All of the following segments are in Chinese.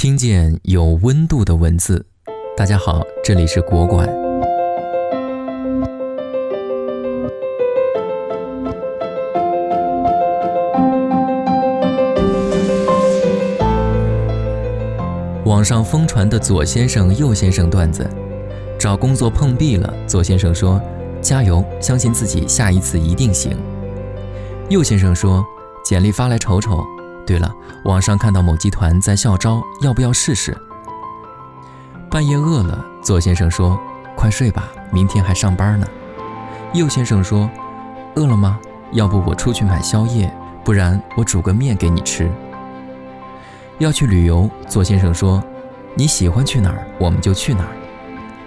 听见有温度的文字。大家好，这里是国馆。网上疯传的左先生、右先生段子，找工作碰壁了。左先生说：“加油，相信自己，下一次一定行。”右先生说：“简历发来瞅瞅。”对了，网上看到某集团在校招，要不要试试？半夜饿了，左先生说：“快睡吧，明天还上班呢。”右先生说：“饿了吗？要不我出去买宵夜，不然我煮个面给你吃。”要去旅游，左先生说：“你喜欢去哪儿，我们就去哪儿。”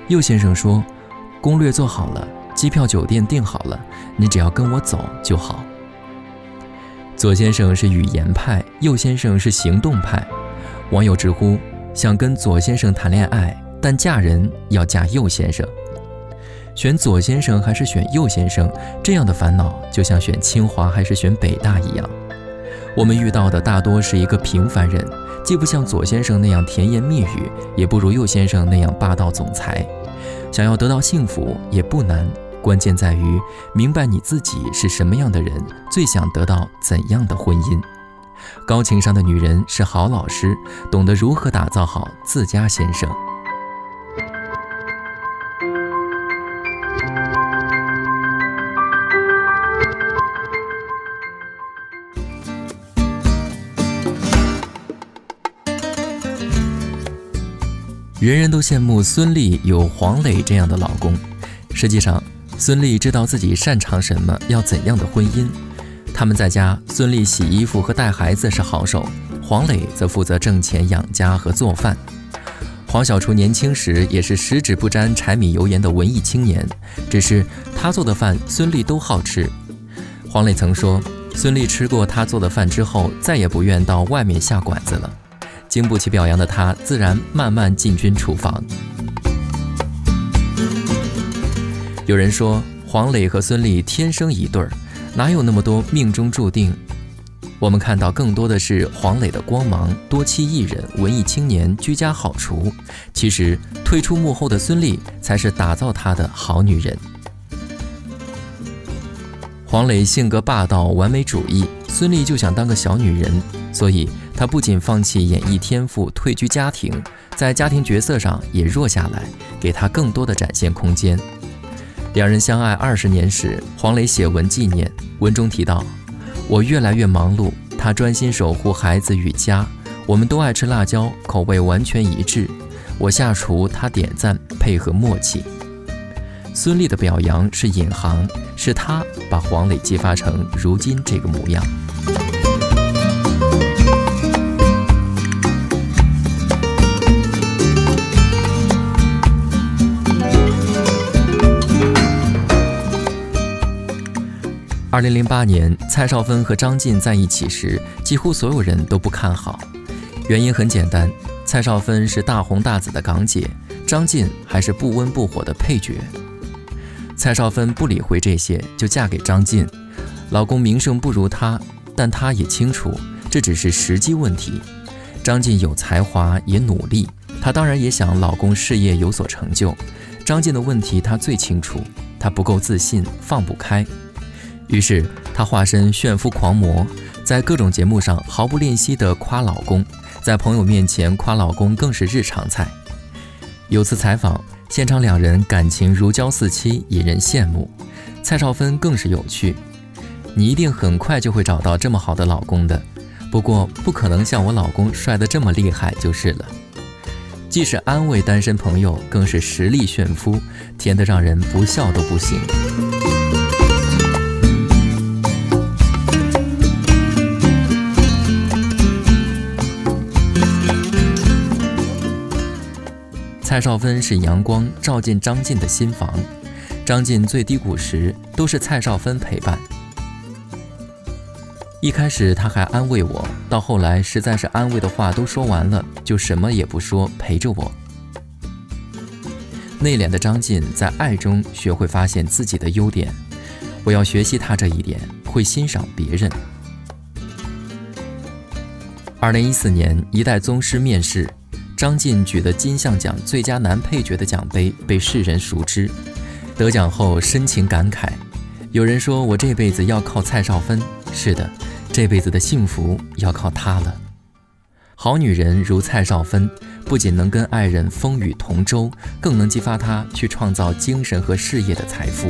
右先生说：“攻略做好了，机票、酒店订好了，你只要跟我走就好。”左先生是语言派，右先生是行动派。网友直呼想跟左先生谈恋爱，但嫁人要嫁右先生。选左先生还是选右先生，这样的烦恼就像选清华还是选北大一样。我们遇到的大多是一个平凡人，既不像左先生那样甜言蜜语，也不如右先生那样霸道总裁。想要得到幸福也不难。关键在于明白你自己是什么样的人，最想得到怎样的婚姻。高情商的女人是好老师，懂得如何打造好自家先生。人人都羡慕孙俪有黄磊这样的老公，实际上。孙俪知道自己擅长什么，要怎样的婚姻。他们在家，孙俪洗衣服和带孩子是好手，黄磊则负责挣钱养家和做饭。黄小厨年轻时也是十指不沾柴米油盐的文艺青年，只是他做的饭孙俪都好吃。黄磊曾说，孙俪吃过他做的饭之后，再也不愿到外面下馆子了。经不起表扬的他，自然慢慢进军厨房。有人说黄磊和孙俪天生一对儿，哪有那么多命中注定？我们看到更多的是黄磊的光芒，多妻艺人、文艺青年、居家好厨。其实退出幕后的孙俪才是打造他的好女人。黄磊性格霸道、完美主义，孙俪就想当个小女人，所以她不仅放弃演艺天赋，退居家庭，在家庭角色上也弱下来，给她更多的展现空间。两人相爱二十年时，黄磊写文纪念，文中提到：“我越来越忙碌，他专心守护孩子与家。我们都爱吃辣椒，口味完全一致。我下厨，他点赞，配合默契。”孙俪的表扬是引航，是他把黄磊激发成如今这个模样。二零零八年，蔡少芬和张晋在一起时，几乎所有人都不看好。原因很简单，蔡少芬是大红大紫的港姐，张晋还是不温不火的配角。蔡少芬不理会这些，就嫁给张晋。老公名声不如她，但她也清楚这只是时机问题。张晋有才华，也努力，她当然也想老公事业有所成就。张晋的问题她最清楚，她不够自信，放不开。于是，她化身炫富狂魔，在各种节目上毫不吝惜地夸老公，在朋友面前夸老公更是日常菜。有次采访，现场两人感情如胶似漆，引人羡慕。蔡少芬更是有趣：“你一定很快就会找到这么好的老公的，不过不可能像我老公帅得这么厉害就是了。”既是安慰单身朋友，更是实力炫夫，甜得让人不笑都不行。蔡少芬是阳光照进张晋的心房，张晋最低谷时都是蔡少芬陪伴。一开始他还安慰我，到后来实在是安慰的话都说完了，就什么也不说，陪着我。内敛的张晋在爱中学会发现自己的优点，我要学习他这一点，会欣赏别人。二零一四年，一代宗师面试。张晋举的金像奖最佳男配角的奖杯被世人熟知。得奖后深情感慨：“有人说我这辈子要靠蔡少芬，是的，这辈子的幸福要靠她了。”好女人如蔡少芬，不仅能跟爱人风雨同舟，更能激发她去创造精神和事业的财富。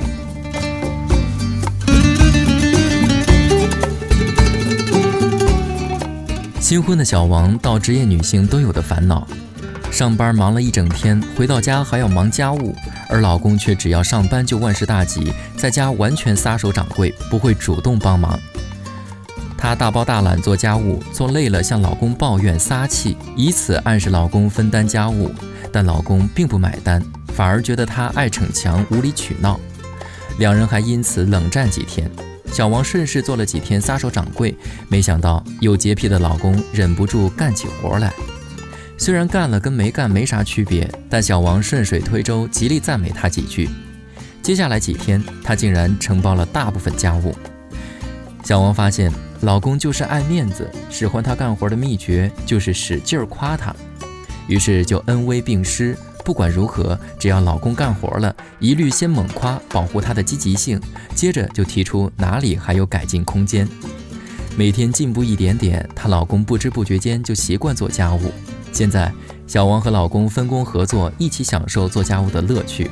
新婚的小王到职业女性都有的烦恼：上班忙了一整天，回到家还要忙家务，而老公却只要上班就万事大吉，在家完全撒手掌柜，不会主动帮忙。她大包大揽做家务，做累了向老公抱怨撒气，以此暗示老公分担家务，但老公并不买单，反而觉得她爱逞强、无理取闹，两人还因此冷战几天。小王顺势做了几天撒手掌柜，没想到有洁癖的老公忍不住干起活来。虽然干了跟没干没啥区别，但小王顺水推舟，极力赞美他几句。接下来几天，他竟然承包了大部分家务。小王发现老公就是爱面子，使唤他干活的秘诀就是使劲夸他，于是就恩威并施。不管如何，只要老公干活了，一律先猛夸，保护他的积极性，接着就提出哪里还有改进空间。每天进步一点点，她老公不知不觉间就习惯做家务。现在，小王和老公分工合作，一起享受做家务的乐趣。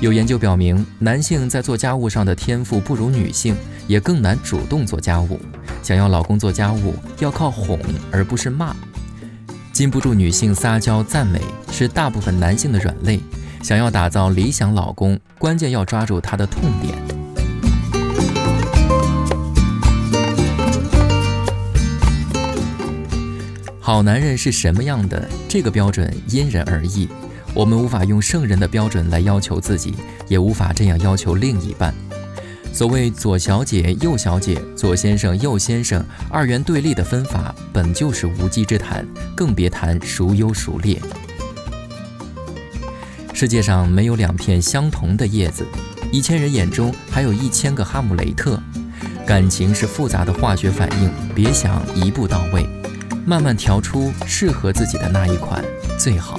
有研究表明，男性在做家务上的天赋不如女性，也更难主动做家务。想要老公做家务，要靠哄而不是骂。禁不住女性撒娇赞美是大部分男性的软肋。想要打造理想老公，关键要抓住他的痛点。好男人是什么样的？这个标准因人而异。我们无法用圣人的标准来要求自己，也无法这样要求另一半。所谓左小姐、右小姐、左先生、右先生，二元对立的分法本就是无稽之谈，更别谈孰优孰劣。世界上没有两片相同的叶子，一千人眼中还有一千个哈姆雷特。感情是复杂的化学反应，别想一步到位，慢慢调出适合自己的那一款最好。